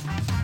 Thank you.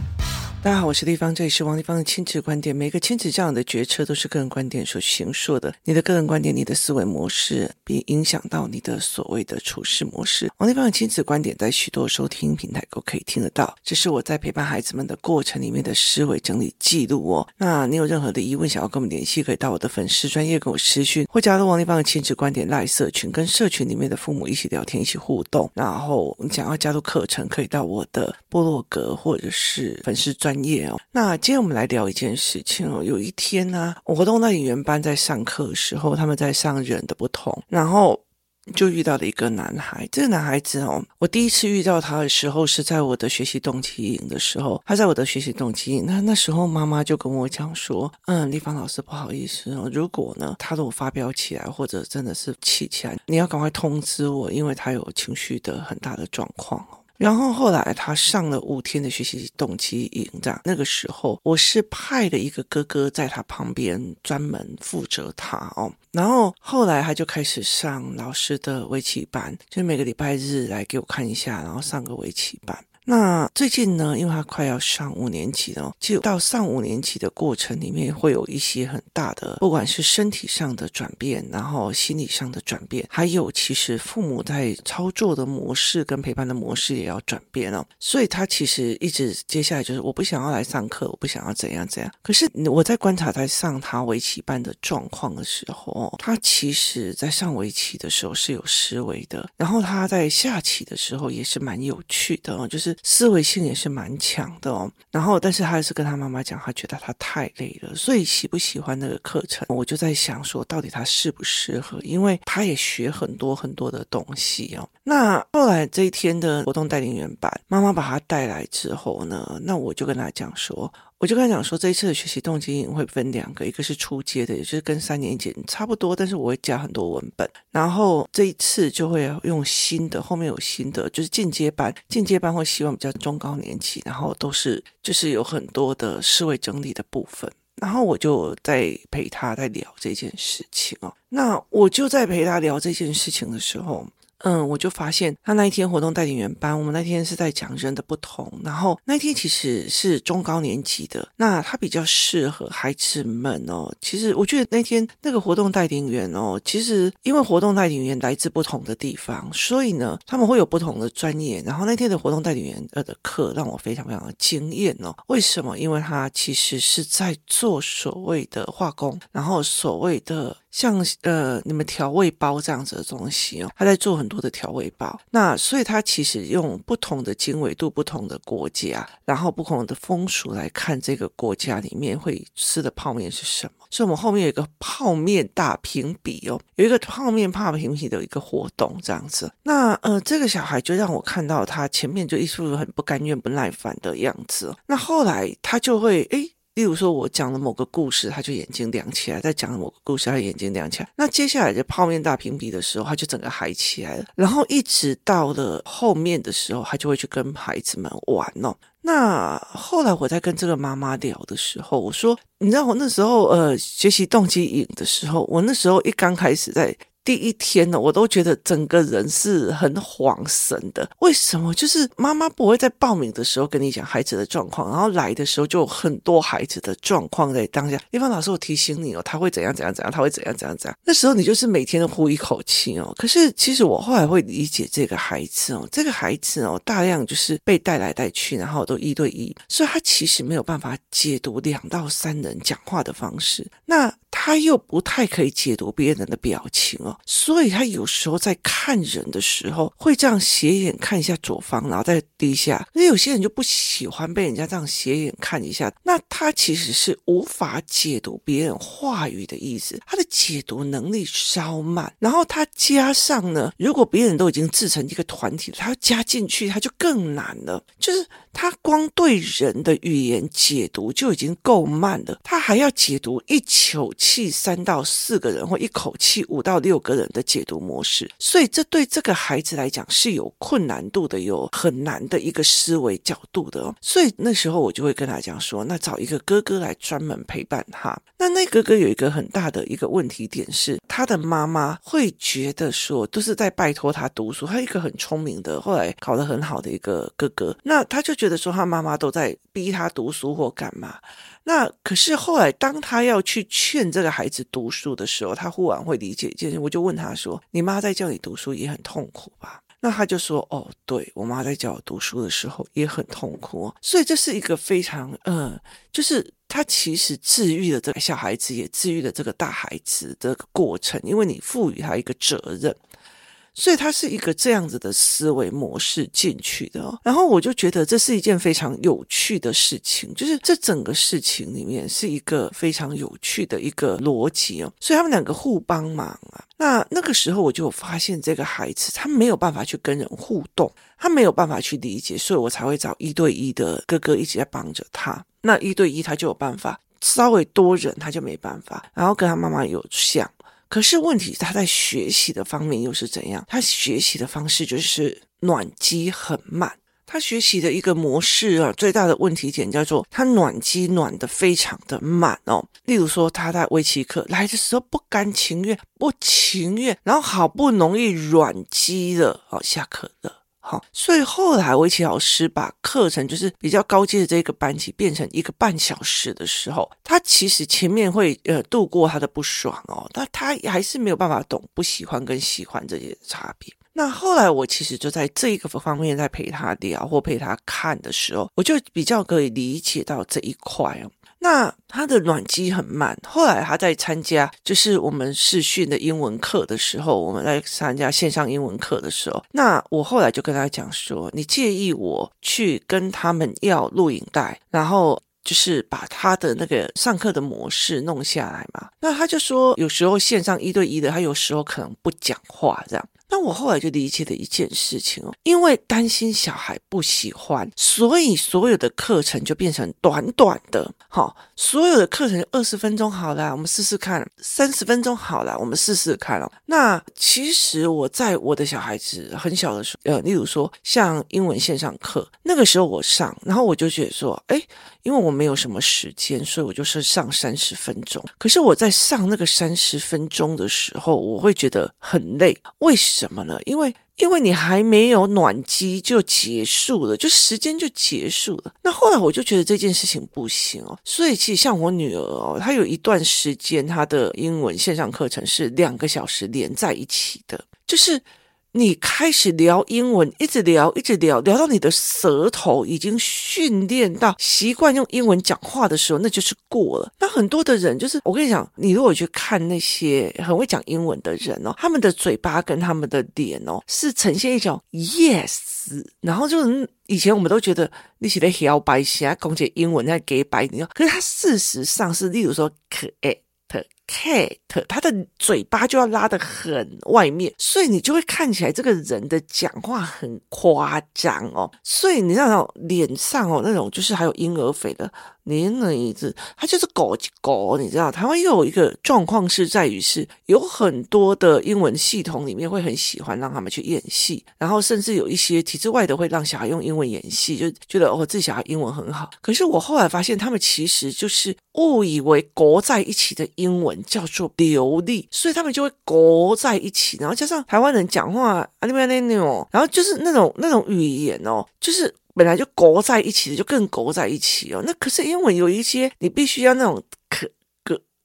大家好，我是丽芳，这里是王丽芳的亲子观点。每个亲子这样的决策都是个人观点所形塑的。你的个人观点，你的思维模式，并影响到你的所谓的处事模式。王丽芳的亲子观点在许多收听平台都可以听得到。这是我在陪伴孩子们的过程里面的思维整理记录哦。那你有任何的疑问想要跟我们联系，可以到我的粉丝专业跟我私讯，或加入王丽芳的亲子观点赖社群，跟社群里面的父母一起聊天，一起互动。然后你想要加入课程，可以到我的部落格或者是粉丝专业哦。那今天我们来聊一件事情哦。有一天呢，我活动的演员班在上课的时候，他们在上人的不同，然后就遇到了一个男孩。这个男孩子哦，我第一次遇到他的时候是在我的学习动机营的时候，他在我的学习动机营。那那时候妈妈就跟我讲说：“嗯，丽芳老师，不好意思哦，如果呢他如果发飙起来，或者真的是气起来，你要赶快通知我，因为他有情绪的很大的状况哦。”然后后来他上了五天的学习动机营，这样那个时候我是派了一个哥哥在他旁边专门负责他哦。然后后来他就开始上老师的围棋班，就每个礼拜日来给我看一下，然后上个围棋班。那最近呢，因为他快要上五年级了，就到上五年级的过程里面，会有一些很大的，不管是身体上的转变，然后心理上的转变，还有其实父母在操作的模式跟陪伴的模式也要转变了。所以他其实一直接下来就是我不想要来上课，我不想要怎样怎样。可是我在观察在上他围棋班的状况的时候，他其实在上围棋的时候是有思维的，然后他在下棋的时候也是蛮有趣的，就是。思维性也是蛮强的哦，然后但是他还是跟他妈妈讲，他觉得他太累了，所以喜不喜欢那个课程，我就在想说，到底他适不适合？因为他也学很多很多的东西哦。那后来这一天的活动带领员班，妈妈把他带来之后呢，那我就跟他讲说。我就跟他讲说，这一次的学习动机会分两个，一个是初阶的，也就是跟三年级差不多，但是我会加很多文本。然后这一次就会用新的，后面有新的，就是进阶班。进阶班会希望比较中高年级，然后都是就是有很多的思维整理的部分。然后我就在陪他在聊这件事情哦。那我就在陪他聊这件事情的时候。嗯，我就发现他那一天活动带领员班，我们那天是在讲人的不同，然后那天其实是中高年级的，那他比较适合孩子们哦。其实我觉得那天那个活动带领员哦，其实因为活动带领员来自不同的地方，所以呢他们会有不同的专业。然后那天的活动带领员呃的课让我非常非常的惊艳哦。为什么？因为他其实是在做所谓的化工，然后所谓的。像呃，你们调味包这样子的东西哦，他在做很多的调味包。那所以他其实用不同的经纬度、不同的国家，然后不同的风俗来看这个国家里面会吃的泡面是什么。所以我们后面有一个泡面大评比哦，有一个泡面大评比的一个活动这样子。那呃，这个小孩就让我看到他前面就一副很不甘愿、不耐烦的样子。那后来他就会诶。例如说，我讲了某个故事，他就眼睛亮起来；再讲了某个故事，他眼睛亮起来。那接下来的泡面大评比的时候，他就整个嗨起来了。然后一直到了后面的时候，他就会去跟孩子们玩哦。那后来我在跟这个妈妈聊的时候，我说：“你知道我那时候呃学习动机营的时候，我那时候一刚开始在。”第一天呢，我都觉得整个人是很恍神的。为什么？就是妈妈不会在报名的时候跟你讲孩子的状况，然后来的时候就很多孩子的状况在当下。丽芳老师，我提醒你哦，他会怎样怎样怎样，他会怎样怎样怎样。那时候你就是每天都呼一口气哦。可是其实我后来会理解这个孩子哦，这个孩子哦，大量就是被带来带去，然后都一对一，所以他其实没有办法解读两到三人讲话的方式。那他又不太可以解读别人的表情哦。所以他有时候在看人的时候，会这样斜眼看一下左方，然后再低下。那有些人就不喜欢被人家这样斜眼看一下，那他其实是无法解读别人话语的意思，他的解读能力稍慢。然后他加上呢，如果别人都已经自成一个团体，他要加进去，他就更难了。就是他光对人的语言解读就已经够慢了，他还要解读一口气三到四个人，或一口气五到六个人的解读模式，所以这对这个孩子来讲是有困难度的，有很难的一个思维角度的。所以那时候我就会跟他讲说，那找一个哥哥来专门陪伴他。那那哥哥有一个很大的一个问题点，是他的妈妈会觉得说，都是在拜托他读书。他一个很聪明的，后来考得很好的一个哥哥，那他就觉得说，他妈妈都在。逼他读书或干嘛。那可是后来，当他要去劝这个孩子读书的时候，他忽然会理解一件事。我就问他说：“你妈在叫你读书也很痛苦吧？”那他就说：“哦，对我妈在叫我读书的时候也很痛苦。”所以这是一个非常呃，就是。他其实治愈了这个小孩子，也治愈了这个大孩子的过程，因为你赋予他一个责任。所以他是一个这样子的思维模式进去的、哦。然后我就觉得这是一件非常有趣的事情，就是这整个事情里面是一个非常有趣的一个逻辑哦。所以他们两个互帮忙啊。那那个时候我就发现这个孩子他没有办法去跟人互动，他没有办法去理解，所以我才会找一对一的哥哥一直在帮着他。那一对一他就有办法。稍微多人他就没办法，然后跟他妈妈有像，可是问题他在学习的方面又是怎样，他学习的方式就是暖机很慢，他学习的一个模式啊，最大的问题点叫做他暖机暖的非常的慢哦，例如说他在围棋课来的时候不甘情愿，不情愿，然后好不容易软机了，哦，下课了。好，所以后来围棋老师把课程就是比较高阶的这个班级变成一个半小时的时候，他其实前面会呃度过他的不爽哦，但他还是没有办法懂不喜欢跟喜欢这些差别。那后来我其实就在这一个方面在陪他聊或陪他看的时候，我就比较可以理解到这一块哦。那他的暖机很慢后来他在参加就是我们试训的英文课的时候我们在参加线上英文课的时候那我后来就跟他讲说你介意我去跟他们要录影带然后就是把他的那个上课的模式弄下来嘛那他就说有时候线上一对一的他有时候可能不讲话这样。那我后来就理解了一件事情哦，因为担心小孩不喜欢，所以所有的课程就变成短短的，好，所有的课程二十分钟好了，我们试试看；三十分钟好了，我们试试看。哦，那其实我在我的小孩子很小的时候，呃，例如说像英文线上课，那个时候我上，然后我就觉得说，哎，因为我没有什么时间，所以我就是上三十分钟。可是我在上那个三十分钟的时候，我会觉得很累，为什？怎么了？因为因为你还没有暖机就结束了，就时间就结束了。那后来我就觉得这件事情不行哦。所以其实像我女儿哦，她有一段时间她的英文线上课程是两个小时连在一起的，就是。你开始聊英文一直聊一直聊聊到你的舌头已经训练到习惯用英文讲话的时候那就是过了。那很多的人就是我跟你讲你如果去看那些很会讲英文的人哦他们的嘴巴跟他们的脸哦是呈现一种 yes 然后就是以前我们都觉得你写的小白写公讲英文那给白你要可是它事实上是例如说可爱的 cat 他的嘴巴就要拉得很外面，所以你就会看起来这个人的讲话很夸张哦，所以你知道脸上哦那种就是还有婴儿肥的，你一知，他就是狗狗，你知道台湾又有一个状况是在于是有很多的英文系统里面会很喜欢让他们去演戏，然后甚至有一些体制外的会让小孩用英文演戏，就觉得哦自己小孩英文很好，可是我后来发现他们其实就是误以为裹在一起的英文。叫做流利，所以他们就会勾在一起。然后加上台湾人讲话啊那边那那种，然后就是那种那种语言哦，就是。本来就勾在一起的，就更勾在一起哦。那可是英文有一些，你必须要那种可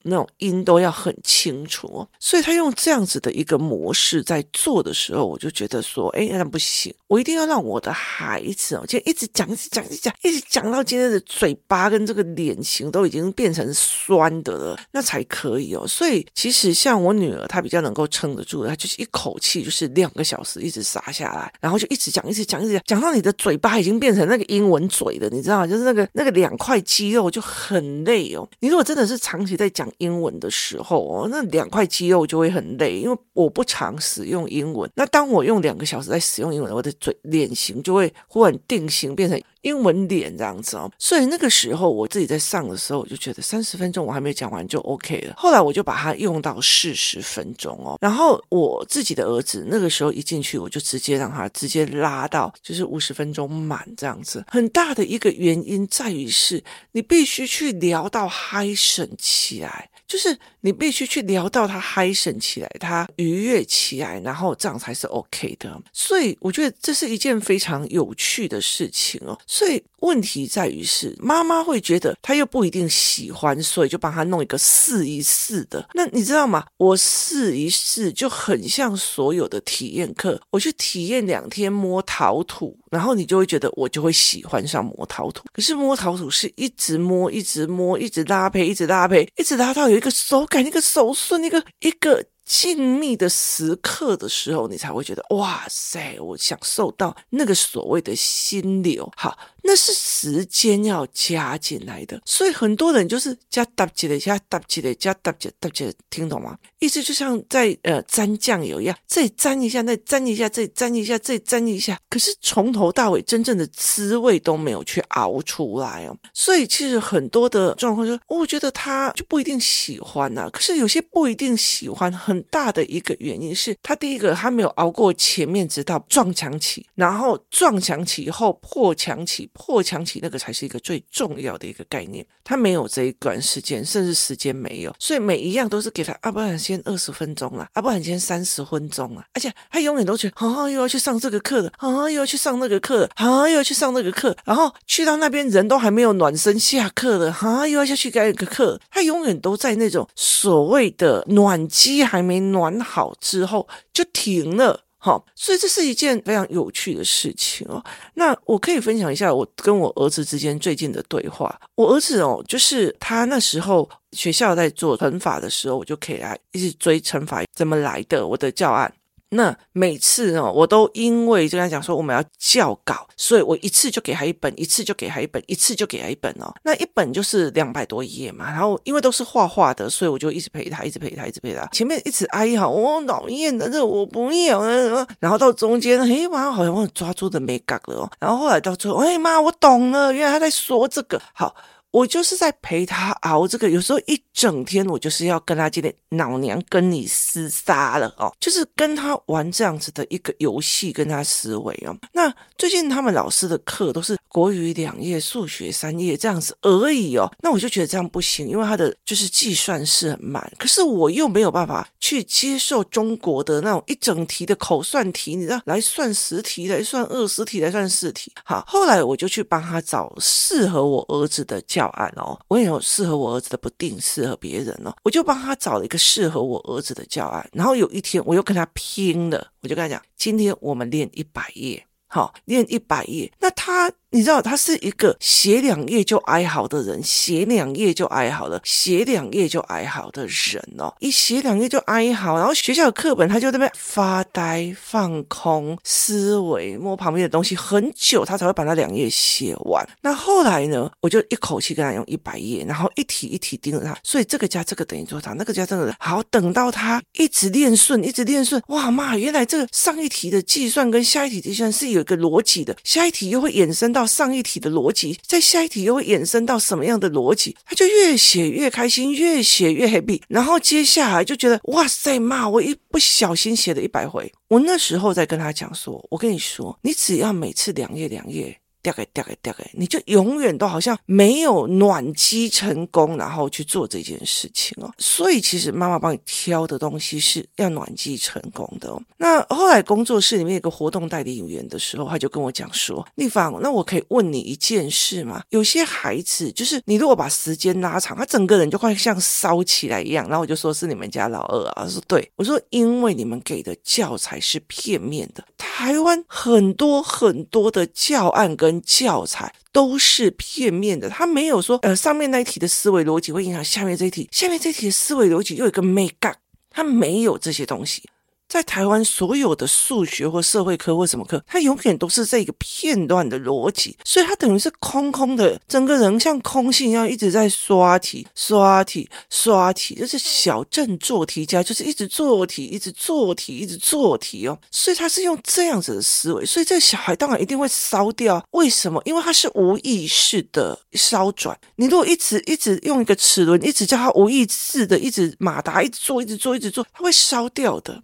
那种音都要很清楚哦，所以他用这样子的一个模式在做的时候，我就觉得说，哎，那不行，我一定要让我的孩子哦，就一直讲一直讲一直讲，一直讲到今天的嘴巴跟这个脸型都已经变成酸的了，那才可以哦。所以其实像我女儿，她比较能够撑得住，她就是一口气就是两个小时一直撒下来，然后就一直讲一直讲一直讲，讲到你的嘴巴已经变成那个英文嘴了，你知道吗？就是那个那个两块肌肉就很累哦。你如果真的是长期在讲。英文的时候哦那两块肌肉就会很累因为我不常使用英文。那当我用两个小时在使用英文我的嘴脸型就会忽然定型变成英文脸这样子哦。所以那个时候我自己在上的时候，我就觉得三十分钟我还没讲完就 OK 了。后来我就把它用到四十分钟哦。然后我自己的儿子那个时候一进去，我就直接让他直接拉到就是五十分钟满这样子。很大的一个原因在于是你必须去聊到嗨神起来。就是你必须去聊到他嗨神起来，他愉悦起来，然后这样才是 OK 的。所以我觉得这是一件非常有趣的事情哦。所以问题在于是妈妈会觉得他又不一定喜欢，所以就帮他弄一个试一试的。那你知道吗？我试一试就很像所有的体验课，我去体验两天摸陶土，然后你就会觉得我就会喜欢上摸陶土。可是摸陶土是一直摸，一直摸，一直搭配，一直搭配，一直拉到有。一个手感，一个手顺，一个一个。静谧的时刻的时候，你才会觉得哇塞，我享受到那个所谓的心流。好，那是时间要加进来的，所以很多人就是加搭起来，加搭起来，加搭起搭起来，听懂吗？意思就像在呃沾酱油一样，这里沾一下，那沾一下，这里沾一下，这里沾一下，可是从头到尾真正的滋味都没有去熬出来哦。所以其实很多的状况就，我觉得他就不一定喜欢呐、啊，可是有些不一定喜欢很。大的一个原因是他第一个他没有熬过前面，直到撞墙期，然后撞墙期以后破墙期，破墙期那个才是一个最重要的一个概念。他没有这一段时间，甚至时间没有，所以每一样都是给他啊，不然先二十分钟了，啊，不然先三十分钟了，而且他永远都觉得啊，又要去上这个课了，啊，又要去上那个课了，啊，又要去上那个课，然后去到那边人都还没有暖身下课了，啊，又要下去改个课，他永远都在那种所谓的暖机还没。暖好之后就停了，好，所以这是一件非常有趣的事情哦。那我可以分享一下我跟我儿子之间最近的对话。我儿子哦，就是他那时候学校在做乘法的时候，我就可以来一直追乘法怎么来的，我的教案。那每次哦，我都因为就跟他讲说我们要校稿，所以我一次就给他一本，一次就给他一本，一次就给他一本哦。那一本就是两百多页嘛，然后因为都是画画的，所以我就一直陪他，一直陪他，一直陪他。前面一直哀嚎，我讨厌的这我不要了。然后到中间，哎妈，好像我抓住的没搞了哦。然后后来到最后，哎妈，我懂了，原来他在说这个好。我就是在陪他熬这个，有时候一整天我就是要跟他今天老娘跟你厮杀了哦，就是跟他玩这样子的一个游戏，跟他思维哦。那最近他们老师的课都是国语两页，数学三页这样子而已哦。那我就觉得这样不行，因为他的就是计算是很慢，可是我又没有办法去接受中国的那种一整题的口算题，你知道，来算十题，来算二十题，来算四题。好，后来我就去帮他找适合我儿子的教案哦，我也有适合我儿子的，不定适合别人哦，我就帮他找了一个适合我儿子的教案，然后有一天我又跟他拼了，我就跟他讲，今天我们练一百页，好，练一百页，那他。你知道他是一个写两页就哀嚎的人，写两页就哀嚎了，写两页就哀嚎的人哦，一写两页就哀嚎，然后学校的课本他就在那边发呆、放空、思维，摸旁边的东西很久，他才会把那两页写完。那后来呢，我就一口气跟他用一百页，然后一题一题盯着他，所以这个加这个等于多少，那个加这个，好，等到他一直练顺，一直练顺，哇妈，原来这个上一题的计算跟下一题计算是有一个逻辑的，下一题又会衍生到。到上一题的逻辑，在下一题又会衍生到什么样的逻辑？他就越写越开心，越写越 happy。然后接下来就觉得哇塞妈，我一不小心写了一百回。我那时候在跟他讲说，我跟你说，你只要每次两页两页。掉给掉给掉给，你就永远都好像没有暖机成功，然后去做这件事情哦。所以其实妈妈帮你挑的东西是要暖机成功的哦。那后来工作室里面有个活动代理员的时候，他就跟我讲说：“丽芳，那我可以问你一件事吗？有些孩子就是你如果把时间拉长，他整个人就快像烧起来一样。”然后我就说是你们家老二啊，他说对，我说因为你们给的教材是片面的，台湾很多很多的教案跟跟教材都是片面的，他没有说，呃，上面那一题的思维逻辑会影响下面这一题，下面这一题的思维逻辑又有一个美感，他没有这些东西。在台湾所有的数学或社会科或什么科，它永远都是这个片段的逻辑，所以它等于是空空的，整个人像空心一样一直在刷题、刷题、刷题，就是小镇做题家，就是一直做题、一直做题、一直做题哦。所以他是用这样子的思维，所以这个小孩当然一定会烧掉。为什么？因为他是无意识的烧转。你如果一直一直用一个齿轮，一直叫他无意识的一直马达一直做、一直做、一直做，他会烧掉的。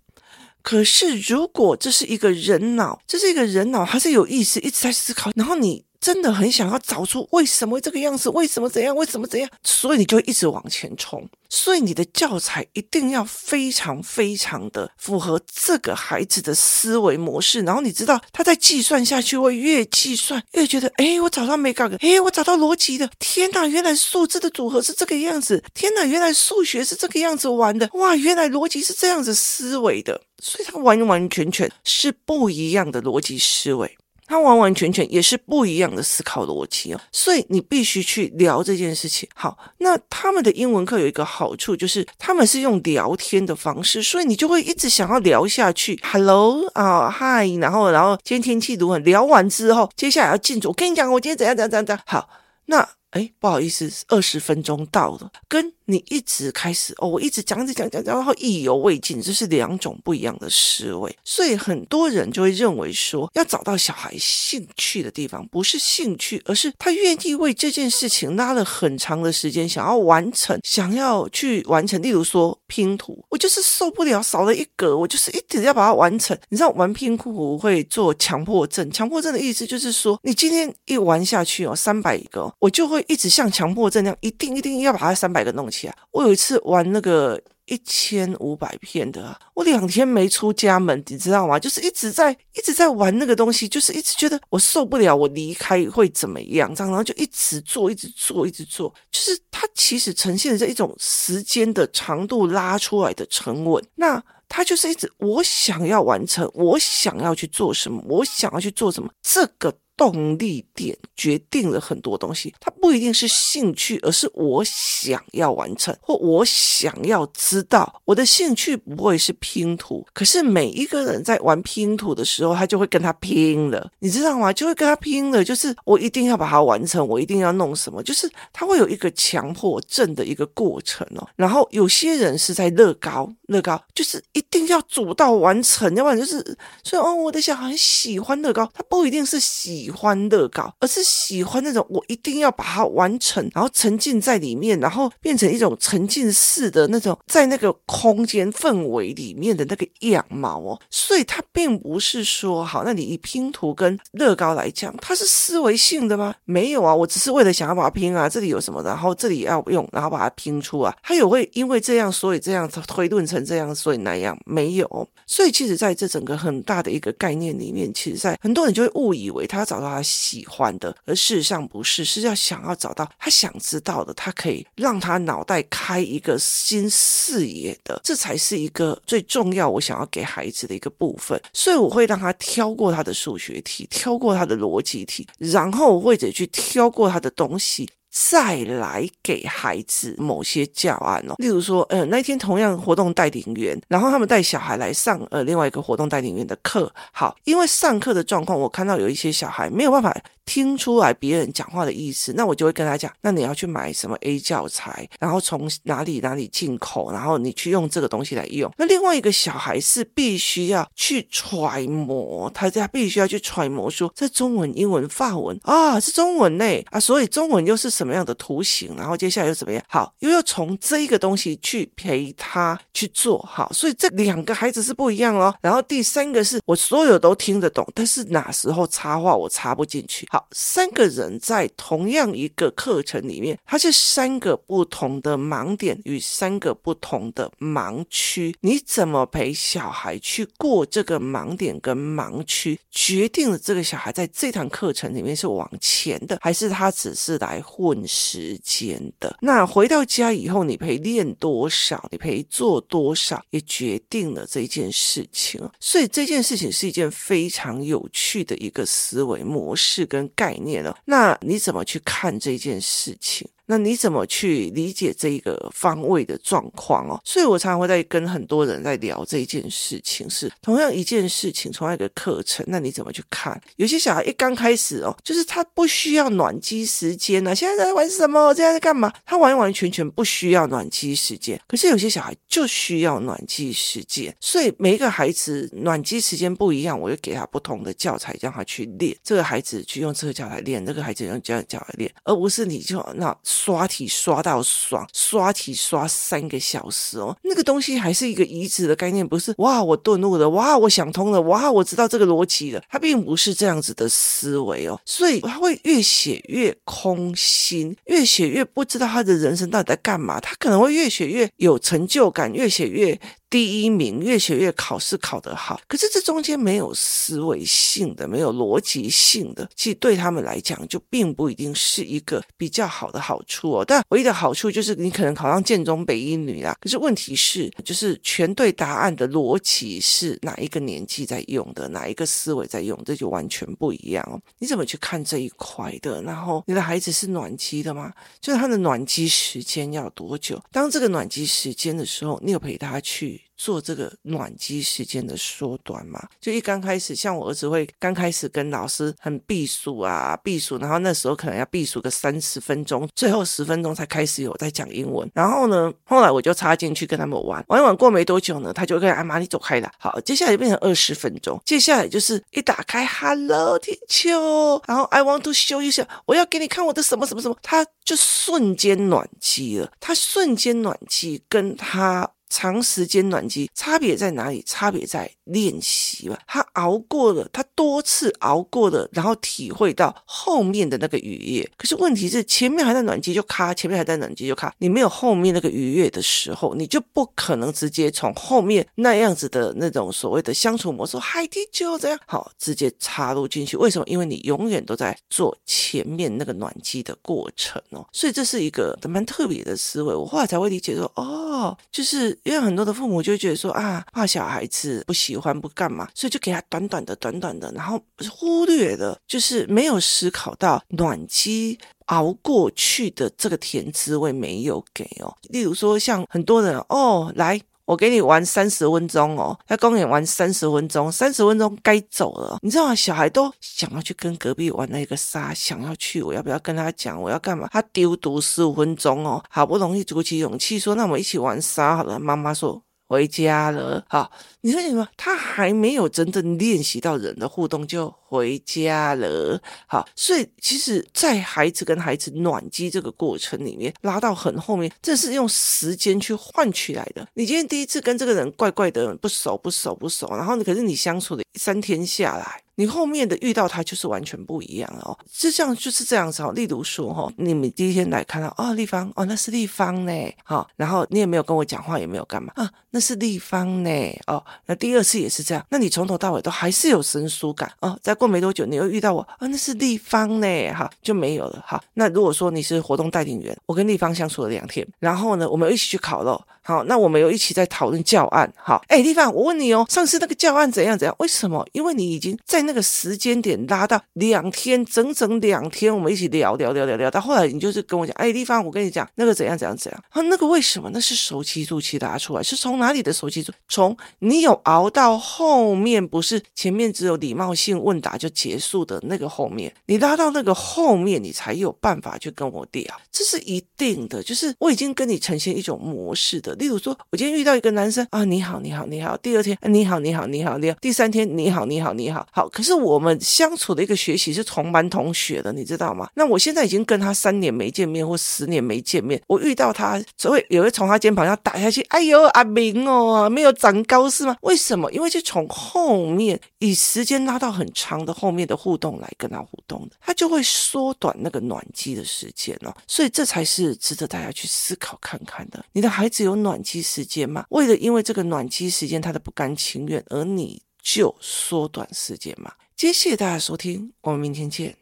可是，如果这是一个人脑，这是一个人脑，还是有意识，一直在思考，然后你真的很想要找出为什么这个样子，为什么怎样，为什么怎样，所以你就一直往前冲。所以你的教材一定要非常非常的符合这个孩子的思维模式，然后你知道他在计算下去会越计算越觉得，哎，我找到没搞个，哎，我找到逻辑的，天哪，原来数字的组合是这个样子，天哪，原来数学是这个样子玩的，哇，原来逻辑是这样子思维的。所以，他完完全全是不一样的逻辑思维，他完完全全也是不一样的思考逻辑哦。所以，你必须去聊这件事情。好，那他们的英文课有一个好处，就是他们是用聊天的方式，所以你就会一直想要聊下去。Hello 啊，Hi，然后，然后今天天气如何？聊完之后，接下来要进组。我跟你讲，我今天怎样怎样怎样怎样。好，那。哎，不好意思，二十分钟到了，跟你一直开始哦，我一直讲着讲讲讲，然后意犹未尽，这是两种不一样的思维。所以很多人就会认为说，要找到小孩兴趣的地方，不是兴趣，而是他愿意为这件事情拉了很长的时间，想要完成，想要去完成。例如说拼图，我就是受不了少了一格，我就是一直要把它完成。你知道玩拼图会做强迫症，强迫症的意思就是说，你今天一玩下去哦，三百个，我就会。一直像强迫症那样，一定一定要把它三百个弄起来。我有一次玩那个一千五百片的，我两天没出家门，你知道吗？就是一直在一直在玩那个东西，就是一直觉得我受不了，我离开会怎么样？这样，然后就一直做，一直做，一直做。就是它其实呈现的这一种时间的长度拉出来的沉稳。那它就是一直我想要完成，我想要去做什么，我想要去做什么，这个。动力点决定了很多东西，它不一定是兴趣，而是我想要完成，或我想要知道。我的兴趣不会是拼图，可是每一个人在玩拼图的时候，他就会跟他拼了，你知道吗？就会跟他拼了，就是我一定要把它完成，我一定要弄什么，就是他会有一个强迫症的一个过程哦。然后有些人是在乐高，乐高就是一定要组到完成，要不然就是所以哦，我的小孩很喜欢乐高，他不一定是喜。喜欢乐高，而是喜欢那种我一定要把它完成，然后沉浸在里面，然后变成一种沉浸式的那种在那个空间氛围里面的那个样貌哦。所以它并不是说好，那你以拼图跟乐高来讲，它是思维性的吗？没有啊，我只是为了想要把它拼啊，这里有什么，然后这里要用，然后把它拼出啊。它有会因为这样，所以这样推论成这样，所以那样没有。所以其实在这整个很大的一个概念里面，其实在很多人就会误以为他找到他喜欢的，而事实上不是，是要想要找到他想知道的，他可以让他脑袋开一个新视野的，这才是一个最重要我想要给孩子的一个部分。所以我会让他挑过他的数学题，挑过他的逻辑题，然后或者去挑过他的东西。再来给孩子某些教案哦，例如说，呃，那天同样活动带领员，然后他们带小孩来上呃另外一个活动带领员的课，好，因为上课的状况，我看到有一些小孩没有办法。听出来别人讲话的意思，那我就会跟他讲，那你要去买什么 A 教材，然后从哪里哪里进口，然后你去用这个东西来用。那另外一个小孩是必须要去揣摩，他家必须要去揣摩说，这中文、英文、法文啊，是中文呢啊，所以中文又是什什么样的图形，然后接下来又怎么样？好，又要从这一个东西去陪他去做好，所以这两个孩子是不一样哦。然后第三个是我所有都听得懂，但是哪时候插话我插不进去。好，三个人在同样一个课程里面，它是三个不同的盲点与三个不同的盲区。你怎么陪小孩去过这个盲点跟盲区，决定了这个小孩在这堂课程里面是往前的，还是他只是来混时间的？那回到家以后，你陪练多少，你陪做多少，也决定了这件事情。所以这件事情是一件非常有趣的一个思维模式跟。概念了，那你怎么去看这件事情？那你怎么去理解这一个方位的状况哦？所以我常常会在跟很多人在聊这一件事情，是同样一件事情，同样一个课程，那你怎么去看？有些小孩一刚开始哦，就是他不需要暖机时间呢、现在在玩什么？现在在干嘛？他完完全全不需要暖机时间。可是有些小孩就需要暖机时间，所以每一个孩子暖机时间不一样，我就给他不同的教材，让他去练。这个孩子去用这个教材练，那个孩子用这个教材练，而不是你就那刷题刷到爽，刷题刷三个小时哦，那个东西还是一个移植的概念，不是哇，我顿悟了，哇，我想通了，哇，我知道这个逻辑了，他并不是这样子的思维哦，所以他会越写越空心，越写越不知道他的人生到底在干嘛，他可能会越写越有成就感，越写越。第一名，越学越考试考得好，可是这中间没有思维性的，没有逻辑性的，其实对他们来讲就并不一定是一个比较好的好处哦。但唯一的好处就是你可能考上建中、北一女啦。可是问题是，就是全对答案的逻辑是哪一个年纪在用的，哪一个思维在用，这就完全不一样哦。你怎么去看这一块的？然后你的孩子是暖机的吗？就是他的暖机时间要多久？当这个暖机时间的时候，你有陪他去？做这个暖机时间的缩短嘛，就一刚开始，像我儿子会刚开始跟老师很避暑啊，避暑，然后那时候可能要避暑个三十分钟，最后十分钟才开始有在讲英文。然后呢，后来我就插进去跟他们玩，玩一玩过没多久呢，他就跟阿妈你走开了。好，接下来就变成二十分钟，接下来就是一打开，Hello 地球然后 I want to show you，我要给你看我的什么什么什么，他就瞬间暖机了，他瞬间暖机跟他。长时间暖机差别在哪里？差别在练习吧。他熬过了，他多次熬过了，然后体会到后面的那个愉悦。可是问题是，前面还在暖机就卡，前面还在暖机就卡。你没有后面那个愉悦的时候，你就不可能直接从后面那样子的那种所谓的相处模式，海底就这样好直接插入进去。为什么？因为你永远都在做前面那个暖机的过程哦。所以这是一个蛮特别的思维。我后来才会理解说，哦，就是。因为很多的父母就觉得说啊，怕小孩子不喜欢不干嘛，所以就给他短短的、短短的，然后忽略了，就是没有思考到暖机熬过去的这个甜滋味没有给哦。例如说，像很多人哦，来。我给你玩三十分钟哦，在公园玩三十分钟，三十分钟该走了。你知道吗？小孩都想要去跟隔壁玩那个沙，想要去，我要不要跟他讲？我要干嘛？他丢毒十五分钟哦，好不容易鼓起勇气说：“那我们一起玩沙好了。”妈妈说。回家了，哈，你说什么？他还没有真正练习到人的互动就回家了，哈，所以其实，在孩子跟孩子暖机这个过程里面，拉到很后面，这是用时间去换取来的。你今天第一次跟这个人怪怪的，不熟不熟不熟，然后你可是你相处了三天下来。你后面的遇到他就是完全不一样哦，就像就是这样子哦。例如说哈，你们第一天来看到哦，丽芳哦，那是丽芳呢，好，然后你也没有跟我讲话，也没有干嘛啊，那是丽芳呢，哦，那第二次也是这样，那你从头到尾都还是有生疏感哦。再过没多久，你又遇到我啊，那是丽芳呢，哈，就没有了。哈，那如果说你是活动带领员，我跟丽芳相处了两天，然后呢，我们一起去烤肉，好，那我们又一起在讨论教案，好，哎，丽芳，我问你哦，上次那个教案怎样怎样？为什么？因为你已经在。那个时间点拉到两天，整整两天，我们一起聊聊聊聊聊，到后来你就是跟我讲，哎，丽芳，我跟你讲那个怎样怎样怎样啊？那个为什么？那是熟悉度期拉出来，是从哪里的熟悉度？从你有熬到后面，不是前面只有礼貌性问答就结束的那个后面，你拉到那个后面，你才有办法去跟我聊，这是一定的。就是我已经跟你呈现一种模式的，例如说，我今天遇到一个男生啊，你好，你好，你好，第二天，你好，你好，你好，你好，第三天，你好，你好，你好，好。可是我们相处的一个学习是同班同学的，你知道吗？那我现在已经跟他三年没见面或十年没见面，我遇到他，只会也会从他肩膀上打下去。哎呦，阿明哦，没有长高是吗？为什么？因为就从后面以时间拉到很长的后面的互动来跟他互动的，他就会缩短那个暖机的时间哦。所以这才是值得大家去思考看看的。你的孩子有暖机时间嘛？为了因为这个暖机时间他的不甘情愿，而你。就缩短时间嘛。谢谢大家收听，我们明天见。